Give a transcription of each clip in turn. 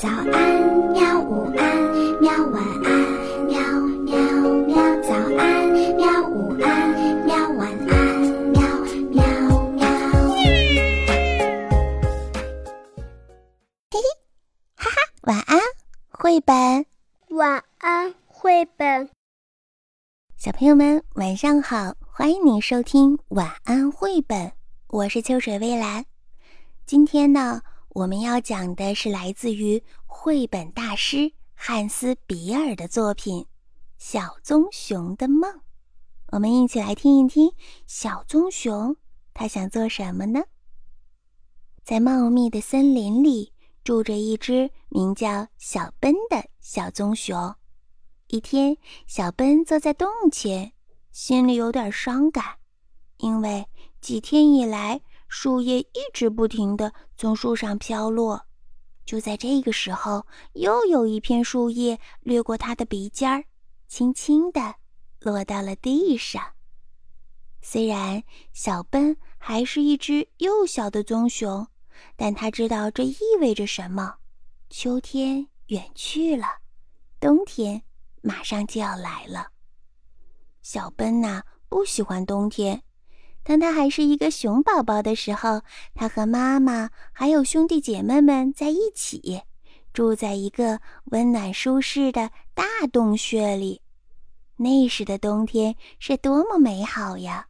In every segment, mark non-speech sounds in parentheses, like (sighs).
早安，喵！午安，喵！晚安，喵喵喵！早安，喵！午安，喵！晚安，喵喵喵！嘿嘿，哈哈，晚安，绘本。晚安，绘本。小朋友们，晚上好！欢迎你收听晚安绘本，我是秋水微澜。今天呢？我们要讲的是来自于绘本大师汉斯·比尔的作品《小棕熊的梦》。我们一起来听一听小棕熊他想做什么呢？在茂密的森林里住着一只名叫小奔的小棕熊。一天，小奔坐在洞前，心里有点伤感，因为几天以来。树叶一直不停地从树上飘落，就在这个时候，又有一片树叶掠过他的鼻尖儿，轻轻地落到了地上。虽然小奔还是一只幼小的棕熊，但他知道这意味着什么：秋天远去了，冬天马上就要来了。小奔呐，不喜欢冬天。当他还是一个熊宝宝的时候，他和妈妈还有兄弟姐妹们在一起，住在一个温暖舒适的大洞穴里。那时的冬天是多么美好呀！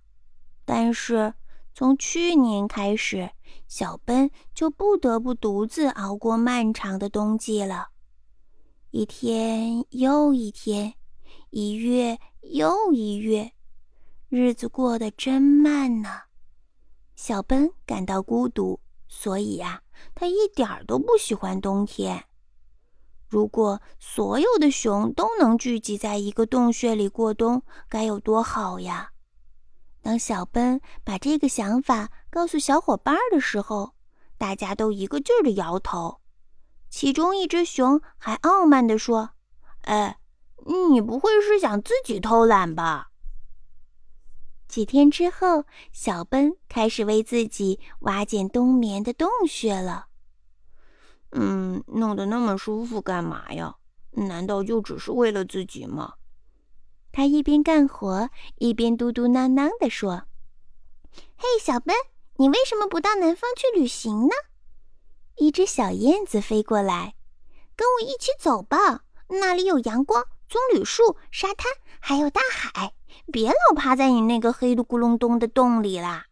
但是从去年开始，小奔就不得不独自熬过漫长的冬季了。一天又一天，一月又一月。日子过得真慢呢，小奔感到孤独，所以呀，他一点儿都不喜欢冬天。如果所有的熊都能聚集在一个洞穴里过冬，该有多好呀！当小奔把这个想法告诉小伙伴的时候，大家都一个劲儿的摇头。其中一只熊还傲慢地说：“哎，你不会是想自己偷懒吧？”几天之后，小奔开始为自己挖建冬眠的洞穴了。嗯，弄得那么舒服干嘛呀？难道就只是为了自己吗？他一边干活一边嘟嘟囔囔地说：“嘿，小奔，你为什么不到南方去旅行呢？”一只小燕子飞过来：“跟我一起走吧，那里有阳光、棕榈树、沙滩，还有大海。”别老趴在你那个黑的咕隆咚的洞里啦！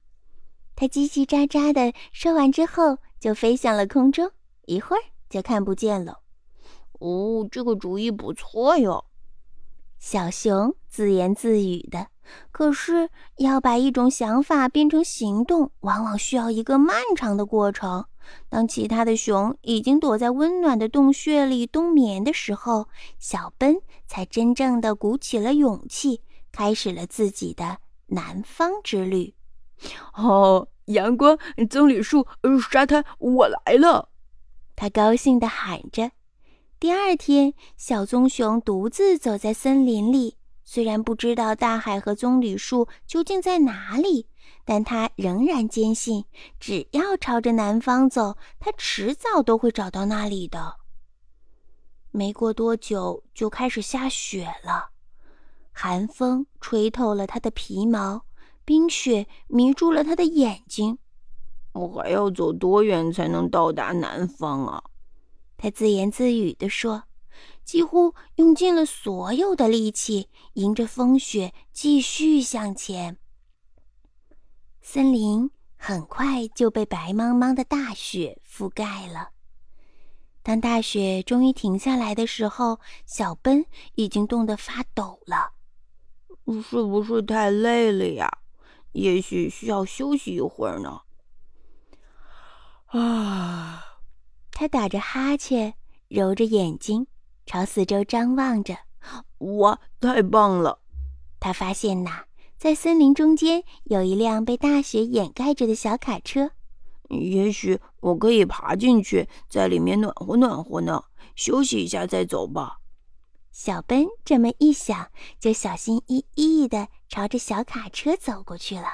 他叽叽喳喳的说完之后，就飞向了空中，一会儿就看不见了。哦，这个主意不错哟，小熊自言自语的。可是要把一种想法变成行动，往往需要一个漫长的过程。当其他的熊已经躲在温暖的洞穴里冬眠的时候，小奔才真正的鼓起了勇气。开始了自己的南方之旅。哦，阳光、棕榈树、沙滩，我来了！他高兴地喊着。第二天，小棕熊独自走在森林里，虽然不知道大海和棕榈树究竟在哪里，但他仍然坚信，只要朝着南方走，他迟早都会找到那里的。没过多久，就开始下雪了。寒风吹透了他的皮毛，冰雪迷住了他的眼睛。我还要走多远才能到达南方啊？他自言自语地说，几乎用尽了所有的力气，迎着风雪继续向前。森林很快就被白茫茫的大雪覆盖了。当大雪终于停下来的时候，小奔已经冻得发抖了。是不是太累了呀？也许需要休息一会儿呢。啊，他打着哈欠，揉着眼睛，朝四周张望着。哇，太棒了！他发现呐，在森林中间有一辆被大雪掩盖着的小卡车。也许我可以爬进去，在里面暖和暖和呢。休息一下再走吧。小奔这么一想，就小心翼翼地朝着小卡车走过去了。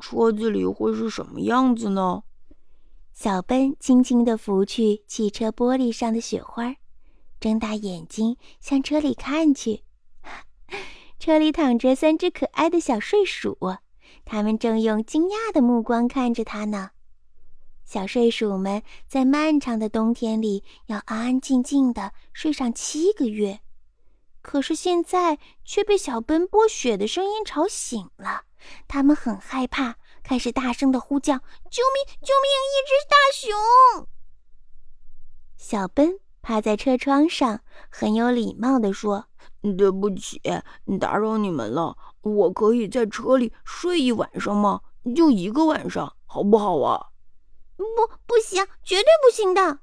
车子里会是什么样子呢？小奔轻轻地拂去汽车玻璃上的雪花，睁大眼睛向车里看去。(laughs) 车里躺着三只可爱的小睡鼠，它们正用惊讶的目光看着他呢。小睡鼠们在漫长的冬天里要安安静静的睡上七个月，可是现在却被小奔剥雪的声音吵醒了。它们很害怕，开始大声的呼叫：“救命！救命！一只大熊！”小奔趴在车窗上，很有礼貌地说。对不起，打扰你们了。我可以在车里睡一晚上吗？就一个晚上，好不好啊？不，不行，绝对不行的！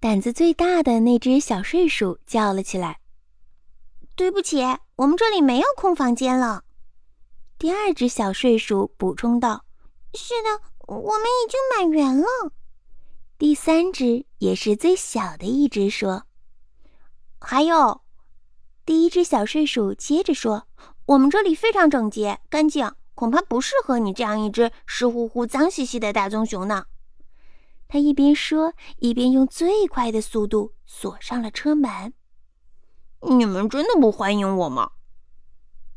胆子最大的那只小睡鼠叫了起来。对不起，我们这里没有空房间了。第二只小睡鼠补充道：“是的，我们已经满员了。”第三只也是最小的一只说：“还有。”第一只小睡鼠接着说：“我们这里非常整洁干净，恐怕不适合你这样一只湿乎乎、脏兮兮的大棕熊呢。”他一边说，一边用最快的速度锁上了车门。“你们真的不欢迎我吗？”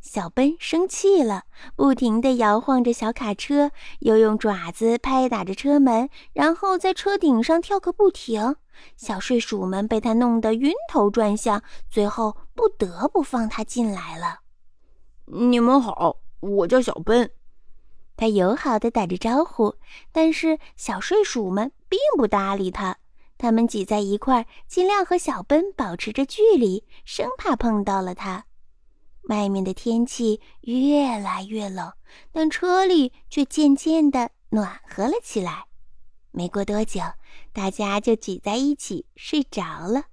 小奔生气了，不停地摇晃着小卡车，又用爪子拍打着车门，然后在车顶上跳个不停。小睡鼠们被他弄得晕头转向，最后不得不放他进来了。你们好，我叫小奔。他友好地打着招呼，但是小睡鼠们并不搭理他，他们挤在一块，尽量和小奔保持着距离，生怕碰到了他。外面的天气越来越冷，但车里却渐渐的暖和了起来。没过多久，大家就挤在一起睡着了。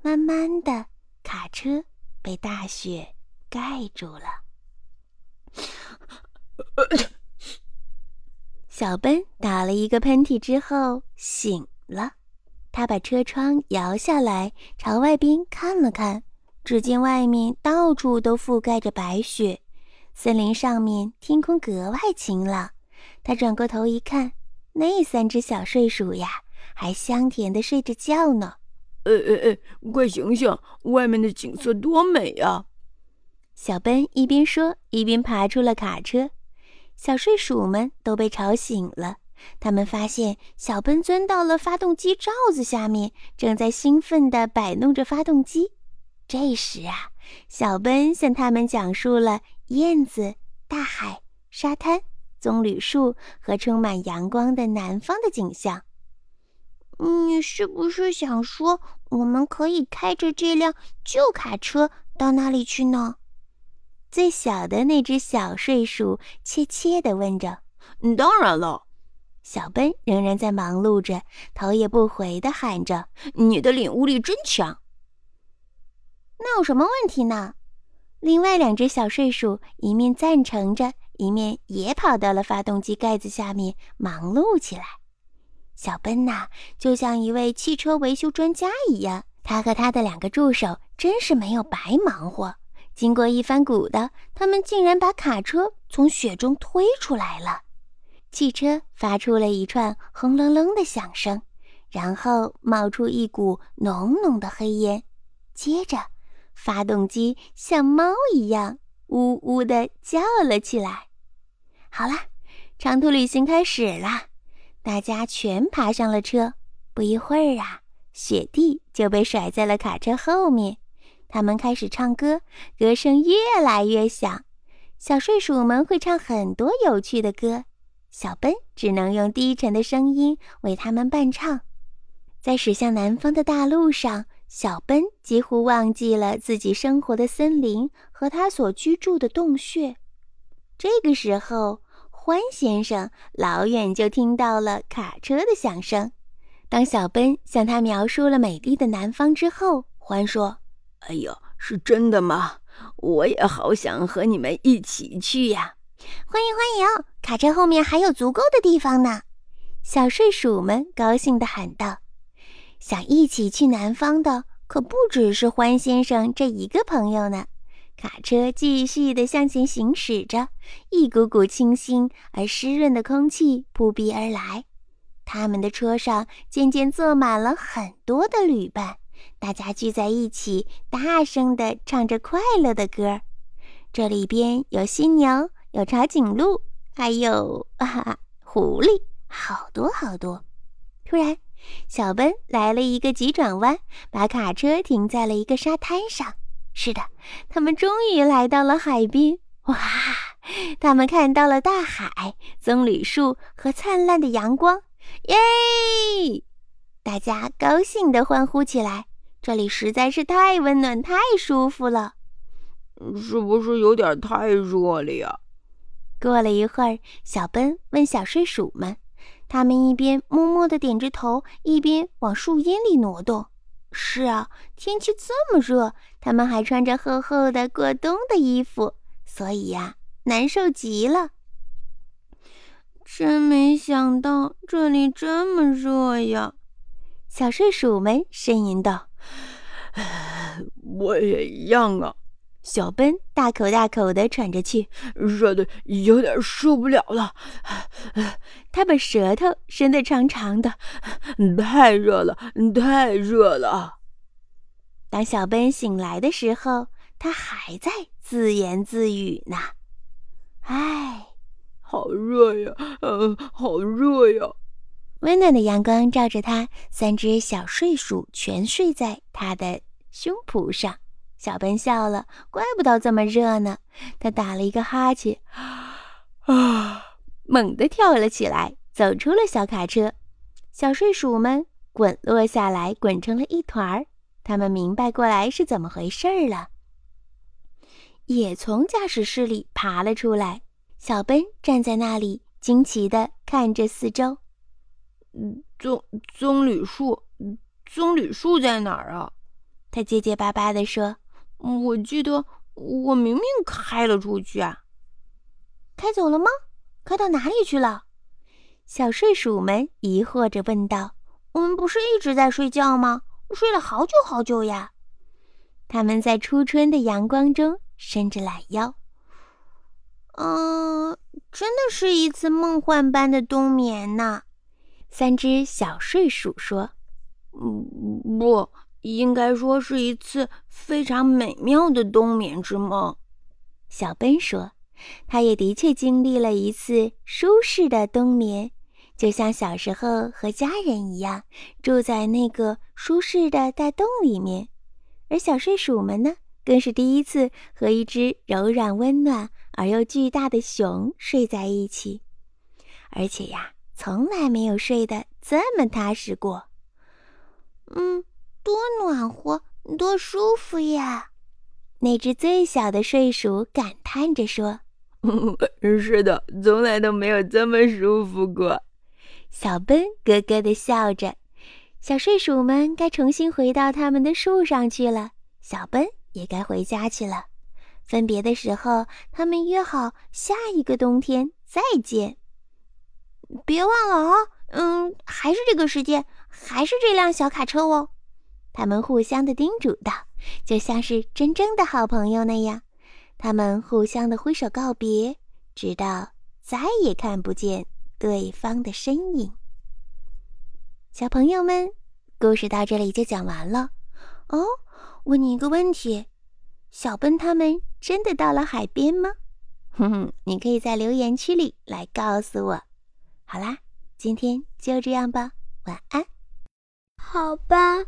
慢慢的，卡车被大雪盖住了。小奔打了一个喷嚏之后醒了，他把车窗摇下来，朝外边看了看。只见外面到处都覆盖着白雪，森林上面天空格外晴朗。他转过头一看，那三只小睡鼠呀，还香甜的睡着觉呢。哎哎哎，快醒醒！外面的景色多美呀！小奔一边说，一边爬出了卡车。小睡鼠们都被吵醒了，他们发现小奔钻到了发动机罩子下面，正在兴奋地摆弄着发动机。这时啊，小奔向他们讲述了燕子、大海、沙滩、棕榈树和充满阳光的南方的景象。你是不是想说，我们可以开着这辆旧卡车到那里去呢？最小的那只小睡鼠怯怯地问着。“当然了。”小奔仍然在忙碌着，头也不回地喊着：“你的领悟力真强。”那有什么问题呢？另外两只小睡鼠一面赞成着，一面也跑到了发动机盖子下面忙碌起来。小奔呐，就像一位汽车维修专家一样，他和他的两个助手真是没有白忙活。经过一番鼓捣，他们竟然把卡车从雪中推出来了。汽车发出了一串轰隆隆的响声，然后冒出一股浓浓的黑烟，接着。发动机像猫一样呜呜地叫了起来。好了，长途旅行开始了，大家全爬上了车。不一会儿啊，雪地就被甩在了卡车后面。他们开始唱歌，歌声越来越响。小睡鼠们会唱很多有趣的歌，小奔只能用低沉的声音为他们伴唱。在驶向南方的大路上。小奔几乎忘记了自己生活的森林和他所居住的洞穴。这个时候，欢先生老远就听到了卡车的响声。当小奔向他描述了美丽的南方之后，欢说：“哎呦，是真的吗？我也好想和你们一起去呀！”欢迎欢迎，卡车后面还有足够的地方呢！小睡鼠们高兴地喊道。想一起去南方的可不只是欢先生这一个朋友呢。卡车继续地向前行驶着，一股股清新而湿润的空气扑鼻而来。他们的车上渐渐坐满了很多的旅伴，大家聚在一起，大声地唱着快乐的歌。这里边有犀牛，有长颈鹿，还有哈哈狐狸，好多好多。突然，小奔来了一个急转弯，把卡车停在了一个沙滩上。是的，他们终于来到了海边。哇！他们看到了大海、棕榈树和灿烂的阳光。耶！大家高兴地欢呼起来。这里实在是太温暖、太舒服了。是不是有点太热了呀？过了一会儿，小奔问小睡鼠们，他们一边默默地点着头，一边往树荫里挪动。是啊，天气这么热，他们还穿着厚厚的过冬的衣服，所以呀，难受极了。真没想到这里这么热呀！小睡鼠们呻吟道：“ (sighs) 我也一样啊。”小奔大口大口地喘着气，热的有点受不了了。他把舌头伸得长长的，太热了，太热了。当小奔醒来的时候，他还在自言自语呢：“唉。”好热呀，嗯，好热呀！温暖的阳光照着他，三只小睡鼠全睡在他的胸脯上。小奔笑了，怪不得这么热呢。他打了一个哈欠，啊，猛地跳了起来，走出了小卡车。小睡鼠们滚落下来，滚成了一团儿。他们明白过来是怎么回事了，也从驾驶室里爬了出来。小奔站在那里，惊奇地看着四周。棕棕榈树，棕榈树在哪儿啊？他结结巴巴地说：“我记得我明明开了出去啊，开走了吗？开到哪里去了？”小睡鼠们疑惑着问道：“我们不是一直在睡觉吗？睡了好久好久呀！”他们在初春的阳光中伸着懒腰。嗯，真的是一次梦幻般的冬眠呢。三只小睡鼠说：“嗯，不应该说是一次非常美妙的冬眠之梦。”小奔说：“他也的确经历了一次舒适的冬眠，就像小时候和家人一样，住在那个舒适的大洞里面。而小睡鼠们呢，更是第一次和一只柔软温暖。”而又巨大的熊睡在一起，而且呀，从来没有睡得这么踏实过。嗯，多暖和，多舒服呀！那只最小的睡鼠感叹着说：(laughs) “是的，从来都没有这么舒服过。”小奔咯咯地笑着。小睡鼠们该重新回到他们的树上去了，小奔也该回家去了。分别的时候，他们约好下一个冬天再见。别忘了啊，嗯，还是这个时间，还是这辆小卡车哦。他们互相的叮嘱道，就像是真正的好朋友那样。他们互相的挥手告别，直到再也看不见对方的身影。小朋友们，故事到这里就讲完了。哦，问你一个问题。小奔他们真的到了海边吗？哼哼，你可以在留言区里来告诉我。好啦，今天就这样吧，晚安。好吧，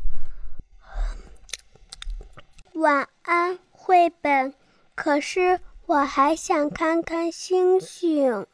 晚安绘本。可是我还想看看星星。